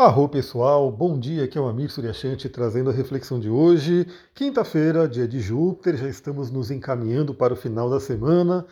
Arro pessoal, bom dia, aqui é o Amir Suryashanti trazendo a reflexão de hoje, quinta-feira, dia de Júpiter, já estamos nos encaminhando para o final da semana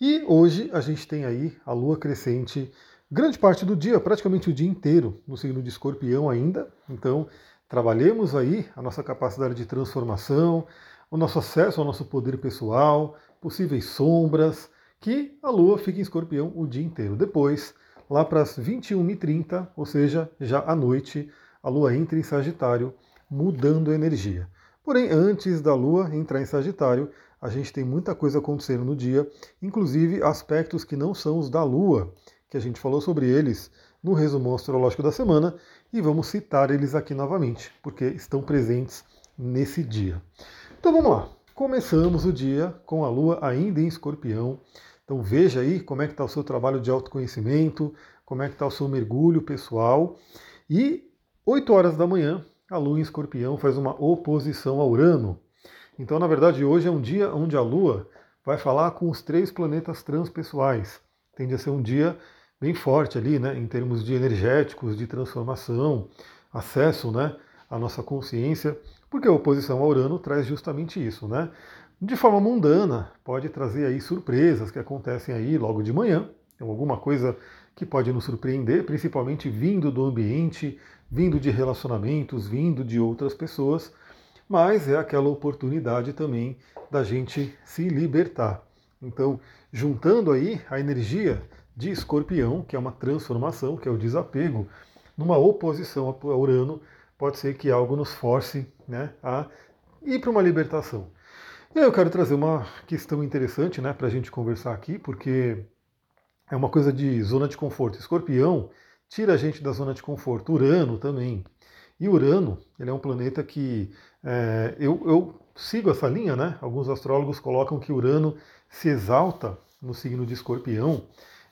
e hoje a gente tem aí a lua crescente grande parte do dia, praticamente o dia inteiro, no signo de escorpião ainda, então trabalhemos aí a nossa capacidade de transformação, o nosso acesso ao nosso poder pessoal, possíveis sombras, que a lua fica em escorpião o dia inteiro. Depois, lá para as 21h30, ou seja, já à noite, a Lua entra em Sagitário, mudando a energia. Porém, antes da Lua entrar em Sagitário, a gente tem muita coisa acontecendo no dia, inclusive aspectos que não são os da Lua, que a gente falou sobre eles no resumo astrológico da semana, e vamos citar eles aqui novamente, porque estão presentes nesse dia. Então vamos lá. Começamos o dia com a Lua ainda em Escorpião, então veja aí como é que está o seu trabalho de autoconhecimento, como é que está o seu mergulho pessoal. E 8 horas da manhã, a Lua em Escorpião faz uma oposição a Urano. Então, na verdade, hoje é um dia onde a Lua vai falar com os três planetas transpessoais. Tende a ser um dia bem forte ali, né, em termos de energéticos, de transformação, acesso, né, à nossa consciência, porque a oposição a Urano traz justamente isso, né? De forma mundana, pode trazer aí surpresas que acontecem aí logo de manhã, então alguma coisa que pode nos surpreender, principalmente vindo do ambiente, vindo de relacionamentos, vindo de outras pessoas, mas é aquela oportunidade também da gente se libertar. Então, juntando aí a energia de escorpião, que é uma transformação, que é o desapego, numa oposição a Urano, pode ser que algo nos force né, a ir para uma libertação. Aí eu quero trazer uma questão interessante né, para a gente conversar aqui, porque é uma coisa de zona de conforto. Escorpião tira a gente da zona de conforto. Urano também. E Urano, ele é um planeta que é, eu, eu sigo essa linha, né? Alguns astrólogos colocam que Urano se exalta no signo de Escorpião.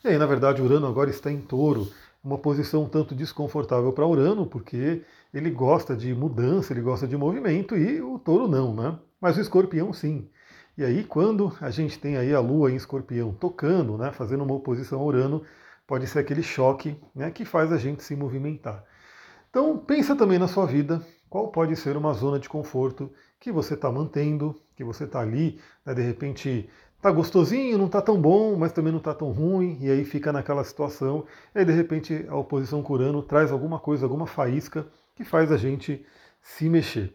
E aí, na verdade, Urano agora está em touro. Uma posição um tanto desconfortável para Urano, porque ele gosta de mudança, ele gosta de movimento, e o touro não, né? Mas o escorpião sim. E aí, quando a gente tem aí a Lua em escorpião tocando, né, fazendo uma oposição a Urano, pode ser aquele choque né, que faz a gente se movimentar. Então, pensa também na sua vida, qual pode ser uma zona de conforto que você está mantendo, que você está ali, né, de repente está gostosinho, não está tão bom, mas também não está tão ruim, e aí fica naquela situação, e aí de repente a oposição com Urano traz alguma coisa, alguma faísca que faz a gente se mexer.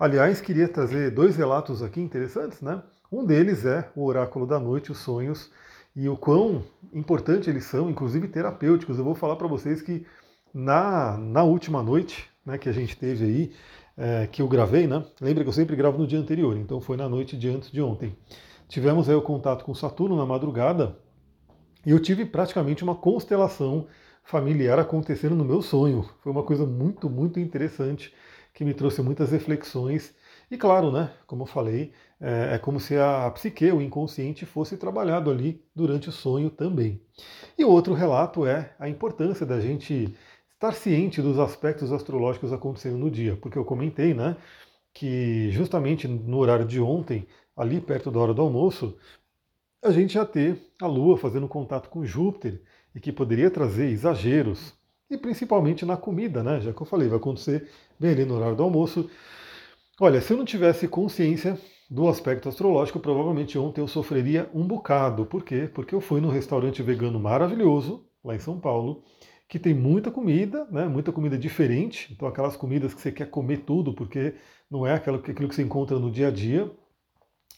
Aliás, queria trazer dois relatos aqui interessantes, né? Um deles é o Oráculo da Noite, os sonhos, e o quão importante eles são, inclusive terapêuticos. Eu vou falar para vocês que na, na última noite né, que a gente teve aí, é, que eu gravei, né? Lembra que eu sempre gravo no dia anterior, então foi na noite de antes de ontem. Tivemos aí o contato com Saturno na madrugada e eu tive praticamente uma constelação familiar acontecendo no meu sonho. Foi uma coisa muito, muito interessante que me trouxe muitas reflexões. E claro, né, como eu falei, é, é como se a psique, o inconsciente, fosse trabalhado ali durante o sonho também. E outro relato é a importância da gente estar ciente dos aspectos astrológicos acontecendo no dia, porque eu comentei, né, que justamente no horário de ontem, ali perto da hora do almoço, a gente ia ter a Lua fazendo contato com Júpiter e que poderia trazer exageros, e principalmente na comida, né? Já que eu falei, vai acontecer bem ali no horário do almoço. Olha, se eu não tivesse consciência do aspecto astrológico, provavelmente ontem eu sofreria um bocado. Por quê? Porque eu fui num restaurante vegano maravilhoso, lá em São Paulo, que tem muita comida, né? Muita comida diferente. Então, aquelas comidas que você quer comer tudo, porque não é aquilo, que você encontra no dia a dia.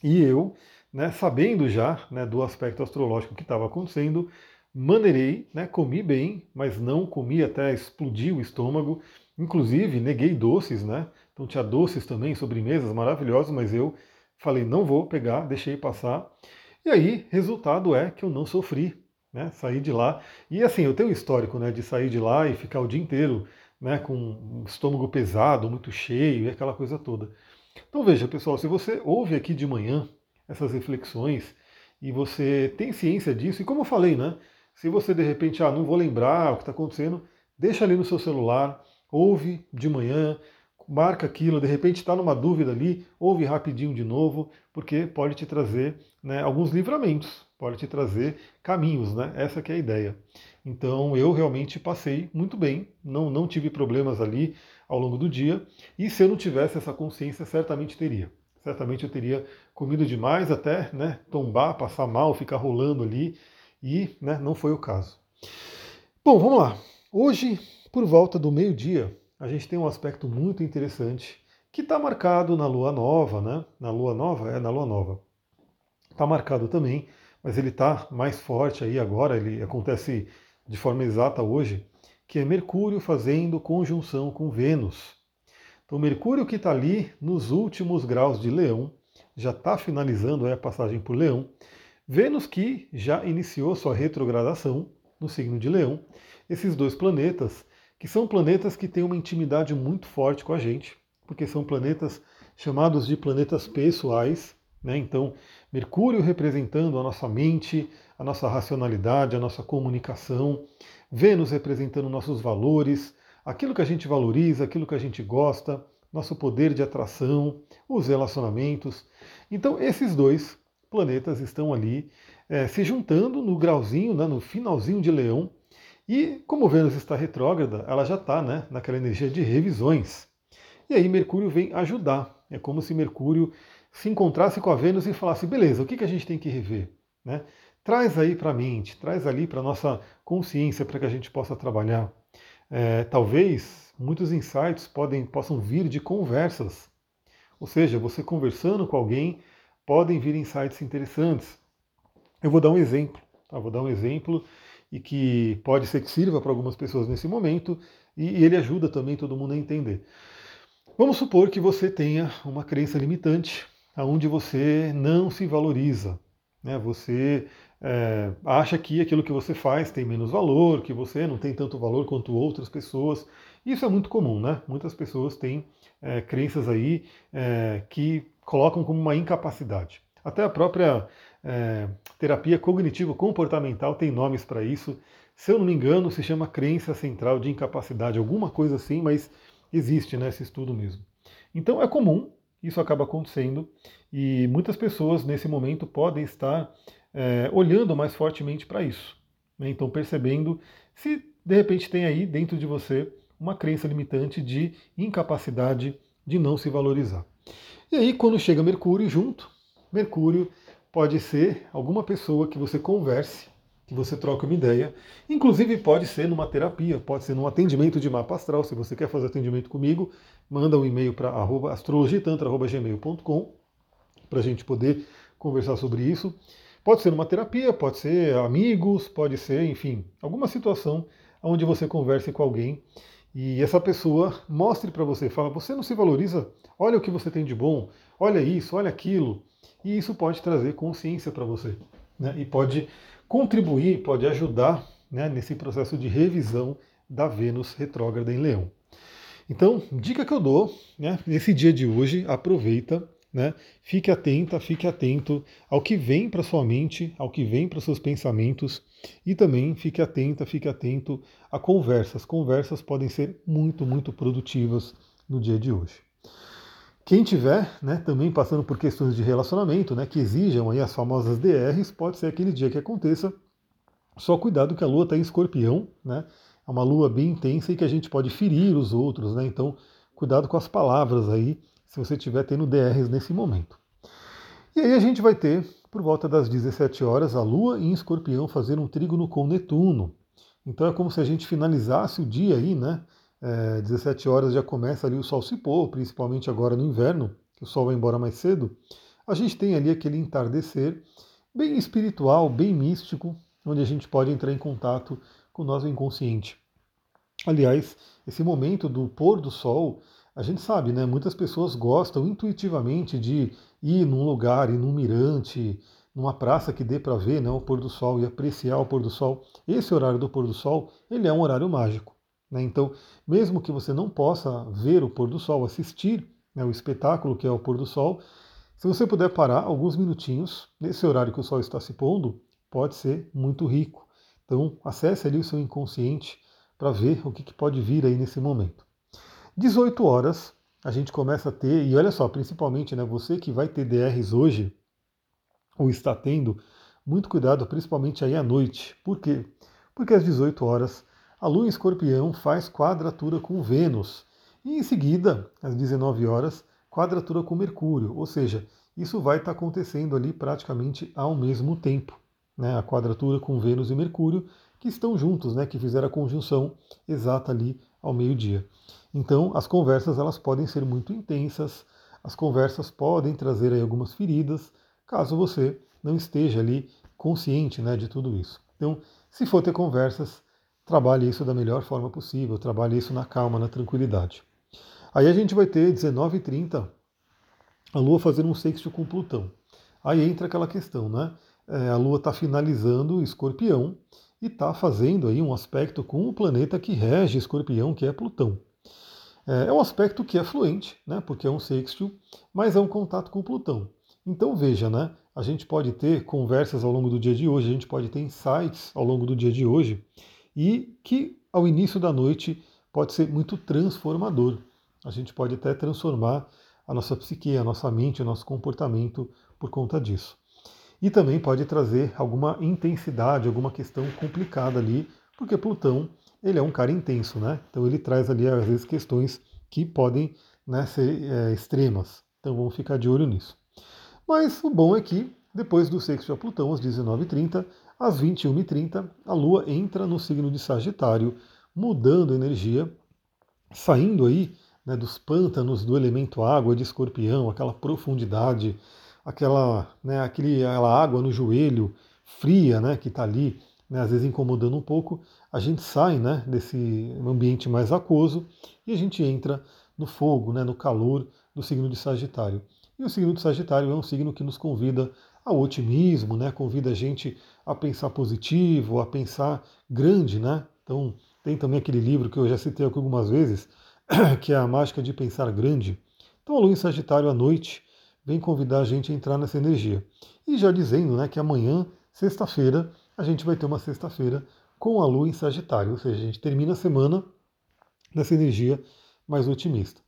E eu, né, sabendo já né, do aspecto astrológico que estava acontecendo, maneirei, né, comi bem, mas não comi até explodir o estômago. Inclusive, neguei doces, né? Então tinha doces também, sobremesas maravilhosas, mas eu falei, não vou pegar, deixei passar. E aí, resultado é que eu não sofri, né? Saí de lá. E assim, eu tenho um histórico, né, de sair de lá e ficar o dia inteiro, né, com um estômago pesado, muito cheio e aquela coisa toda. Então veja, pessoal, se você ouve aqui de manhã essas reflexões e você tem ciência disso, e como eu falei, né? Se você de repente, ah, não vou lembrar o que está acontecendo, deixa ali no seu celular, ouve de manhã, marca aquilo, de repente está numa dúvida ali, ouve rapidinho de novo, porque pode te trazer né, alguns livramentos, pode te trazer caminhos, né? Essa que é a ideia. Então eu realmente passei muito bem, não, não tive problemas ali ao longo do dia. E se eu não tivesse essa consciência, certamente teria. Certamente eu teria comido demais até né, tombar, passar mal, ficar rolando ali. E né, não foi o caso. Bom, vamos lá. Hoje, por volta do meio-dia, a gente tem um aspecto muito interessante que está marcado na lua nova, né? Na lua nova? É, na lua nova. Está marcado também, mas ele está mais forte aí agora, ele acontece de forma exata hoje, que é Mercúrio fazendo conjunção com Vênus. Então, Mercúrio que está ali nos últimos graus de Leão, já está finalizando a passagem por Leão. Vênus que já iniciou sua retrogradação no signo de Leão. Esses dois planetas, que são planetas que têm uma intimidade muito forte com a gente, porque são planetas chamados de planetas pessoais. Né? Então, Mercúrio representando a nossa mente, a nossa racionalidade, a nossa comunicação, Vênus representando nossos valores, aquilo que a gente valoriza, aquilo que a gente gosta, nosso poder de atração, os relacionamentos. Então, esses dois planetas estão ali é, se juntando no grauzinho, né, no finalzinho de Leão. E como Vênus está retrógrada, ela já está né, naquela energia de revisões. E aí Mercúrio vem ajudar. É como se Mercúrio se encontrasse com a Vênus e falasse: beleza, o que, que a gente tem que rever? Né? Traz aí para a mente, traz ali para a nossa consciência para que a gente possa trabalhar. É, talvez muitos insights podem, possam vir de conversas. Ou seja, você conversando com alguém, podem vir insights interessantes. Eu vou dar um exemplo. Tá? Vou dar um exemplo e que pode ser que sirva para algumas pessoas nesse momento e ele ajuda também todo mundo a entender. Vamos supor que você tenha uma crença limitante, onde você não se valoriza. Né? Você é, acha que aquilo que você faz tem menos valor, que você não tem tanto valor quanto outras pessoas. Isso é muito comum, né? Muitas pessoas têm é, crenças aí é, que colocam como uma incapacidade. Até a própria é, terapia cognitivo-comportamental tem nomes para isso. Se eu não me engano, se chama crença central de incapacidade, alguma coisa assim, mas existe né, estudo mesmo. Então é comum, isso acaba acontecendo, e muitas pessoas nesse momento podem estar é, olhando mais fortemente para isso. Né? Então percebendo se de repente tem aí dentro de você uma crença limitante de incapacidade de não se valorizar. E aí, quando chega Mercúrio junto, Mercúrio pode ser alguma pessoa que você converse que você troca uma ideia. Inclusive pode ser numa terapia, pode ser num atendimento de mapa astral. Se você quer fazer atendimento comigo, manda um e-mail para astrologitantra.gmail.com para a gente poder conversar sobre isso. Pode ser numa terapia, pode ser amigos, pode ser, enfim, alguma situação onde você converse com alguém e essa pessoa mostre para você, fala, você não se valoriza, olha o que você tem de bom, olha isso, olha aquilo. E isso pode trazer consciência para você. Né? E pode contribuir, pode ajudar né, nesse processo de revisão da Vênus retrógrada em Leão. Então, dica que eu dou, né, nesse dia de hoje, aproveita, né, fique atenta, fique atento ao que vem para sua mente, ao que vem para seus pensamentos e também fique atenta, fique atento a conversas. Conversas podem ser muito, muito produtivas no dia de hoje. Quem tiver né, também passando por questões de relacionamento, né, que exijam aí as famosas DRs, pode ser aquele dia que aconteça. Só cuidado que a lua está em escorpião, né? É uma lua bem intensa e que a gente pode ferir os outros, né? Então, cuidado com as palavras aí, se você estiver tendo DRs nesse momento. E aí a gente vai ter, por volta das 17 horas, a lua em escorpião fazendo um trígono com Netuno. Então é como se a gente finalizasse o dia aí, né? é, 17 horas já começa ali o sol se pôr, principalmente agora no inverno, que o sol vai embora mais cedo, a gente tem ali aquele entardecer bem espiritual, bem místico, onde a gente pode entrar em contato com o nosso inconsciente. Aliás, esse momento do pôr do sol, a gente sabe, né? Muitas pessoas gostam intuitivamente de ir num lugar, ir num mirante, numa praça que dê para ver né, o pôr do sol e apreciar o pôr do sol. Esse horário do pôr do sol, ele é um horário mágico. Né? Então, mesmo que você não possa ver o pôr do sol, assistir né, o espetáculo que é o pôr do sol, se você puder parar alguns minutinhos, nesse horário que o sol está se pondo, pode ser muito rico. Então, acesse ali o seu inconsciente para ver o que, que pode vir aí nesse momento. 18 horas, a gente começa a ter, e olha só, principalmente né, você que vai ter DRs hoje, ou está tendo, muito cuidado, principalmente aí à noite. Por quê? Porque às 18 horas a Lua em Escorpião faz quadratura com Vênus. E em seguida, às 19 horas, quadratura com Mercúrio. Ou seja, isso vai estar acontecendo ali praticamente ao mesmo tempo. Né? A quadratura com Vênus e Mercúrio, que estão juntos, né? que fizeram a conjunção exata ali ao meio-dia. Então, as conversas elas podem ser muito intensas, as conversas podem trazer aí algumas feridas, caso você não esteja ali consciente né, de tudo isso. Então, se for ter conversas, trabalhe isso da melhor forma possível, trabalhe isso na calma, na tranquilidade. Aí a gente vai ter 19h30 a Lua fazendo um sexto com Plutão. Aí entra aquela questão, né? É, a Lua está finalizando Escorpião e está fazendo aí um aspecto com o planeta que rege Escorpião, que é Plutão. É, é um aspecto que é fluente, né? Porque é um sexto, mas é um contato com Plutão. Então veja, né? A gente pode ter conversas ao longo do dia de hoje, a gente pode ter insights ao longo do dia de hoje, e que ao início da noite pode ser muito transformador. A gente pode até transformar a nossa psique, a nossa mente, o nosso comportamento por conta disso. E também pode trazer alguma intensidade, alguma questão complicada ali, porque Plutão ele é um cara intenso, né? Então ele traz ali às vezes questões que podem né, ser é, extremas. Então vamos ficar de olho nisso. Mas o bom é que depois do sexto a Plutão, às 19h30, às 21h30, a Lua entra no signo de Sagitário, mudando energia, saindo aí né, dos pântanos do elemento água de escorpião, aquela profundidade, aquela, né, aquele, aquela água no joelho fria né, que está ali, né, às vezes incomodando um pouco, a gente sai né, desse ambiente mais aquoso e a gente entra no fogo, né, no calor do signo de Sagitário. E o signo de Sagitário é um signo que nos convida ao otimismo, né, convida a gente a pensar positivo, a pensar grande. Né? Então, tem também aquele livro que eu já citei aqui algumas vezes, que é A Mágica de Pensar Grande. Então, a lua em Sagitário à noite vem convidar a gente a entrar nessa energia. E já dizendo né, que amanhã, sexta-feira, a gente vai ter uma sexta-feira com a lua em Sagitário, ou seja, a gente termina a semana nessa energia mais otimista.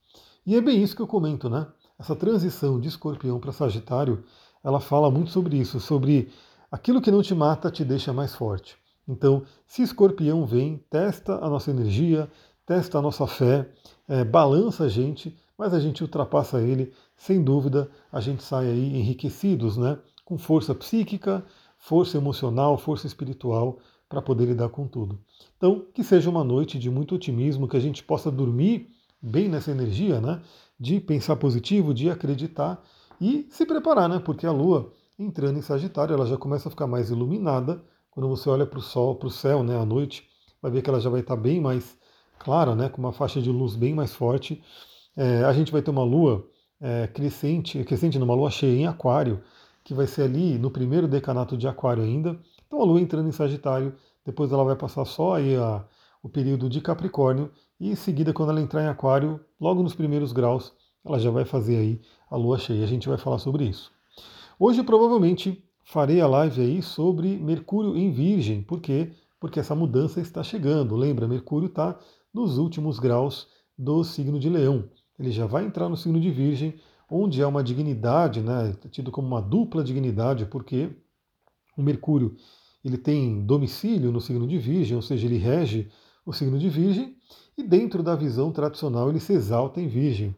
E é bem isso que eu comento, né? Essa transição de escorpião para Sagitário, ela fala muito sobre isso, sobre aquilo que não te mata te deixa mais forte. Então, se escorpião vem, testa a nossa energia, testa a nossa fé, é, balança a gente, mas a gente ultrapassa ele, sem dúvida, a gente sai aí enriquecidos, né? Com força psíquica, força emocional, força espiritual para poder lidar com tudo. Então, que seja uma noite de muito otimismo, que a gente possa dormir bem nessa energia, né? De pensar positivo, de acreditar e se preparar, né? Porque a Lua entrando em Sagitário, ela já começa a ficar mais iluminada. Quando você olha para o sol, para o céu, né, à noite, vai ver que ela já vai estar bem mais clara, né, com uma faixa de luz bem mais forte. É, a gente vai ter uma lua é, crescente, crescente numa lua cheia em aquário, que vai ser ali no primeiro decanato de aquário ainda. Então a lua entrando em Sagitário, depois ela vai passar só aí a, o período de Capricórnio, e em seguida, quando ela entrar em aquário, logo nos primeiros graus, ela já vai fazer aí a lua cheia. A gente vai falar sobre isso. Hoje provavelmente farei a live aí sobre Mercúrio em Virgem. Por quê? Porque essa mudança está chegando. Lembra, Mercúrio está nos últimos graus do signo de Leão. Ele já vai entrar no signo de Virgem, onde é uma dignidade, né, tido como uma dupla dignidade, porque o Mercúrio ele tem domicílio no signo de Virgem, ou seja, ele rege o signo de Virgem, e dentro da visão tradicional ele se exalta em Virgem.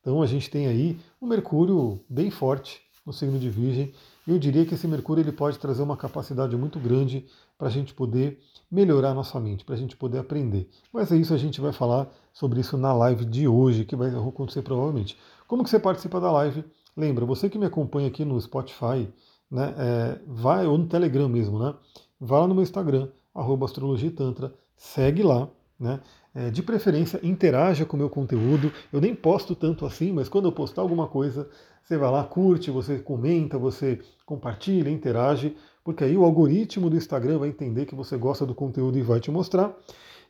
Então a gente tem aí um Mercúrio bem forte no signo de Virgem. Eu diria que esse Mercúrio ele pode trazer uma capacidade muito grande para a gente poder melhorar nossa mente, para a gente poder aprender. Mas é isso, a gente vai falar sobre isso na live de hoje, que vai acontecer provavelmente. Como que você participa da live? Lembra, você que me acompanha aqui no Spotify, né, é, vai, ou no Telegram mesmo, né? Vai lá no meu Instagram, arroba astrologitantra, segue lá, né? É, de preferência, interaja com o meu conteúdo. Eu nem posto tanto assim, mas quando eu postar alguma coisa, você vai lá, curte, você comenta, você compartilha, interage, porque aí o algoritmo do Instagram vai entender que você gosta do conteúdo e vai te mostrar.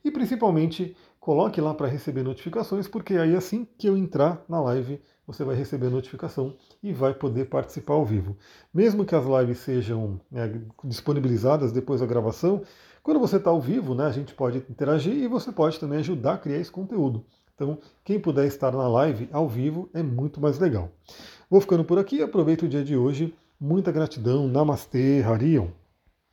E principalmente, coloque lá para receber notificações, porque aí assim que eu entrar na live, você vai receber a notificação e vai poder participar ao vivo. Mesmo que as lives sejam né, disponibilizadas depois da gravação, quando você está ao vivo, né, a gente pode interagir e você pode também ajudar a criar esse conteúdo. Então, quem puder estar na live ao vivo é muito mais legal. Vou ficando por aqui, aproveito o dia de hoje. Muita gratidão. Namastê, Harion.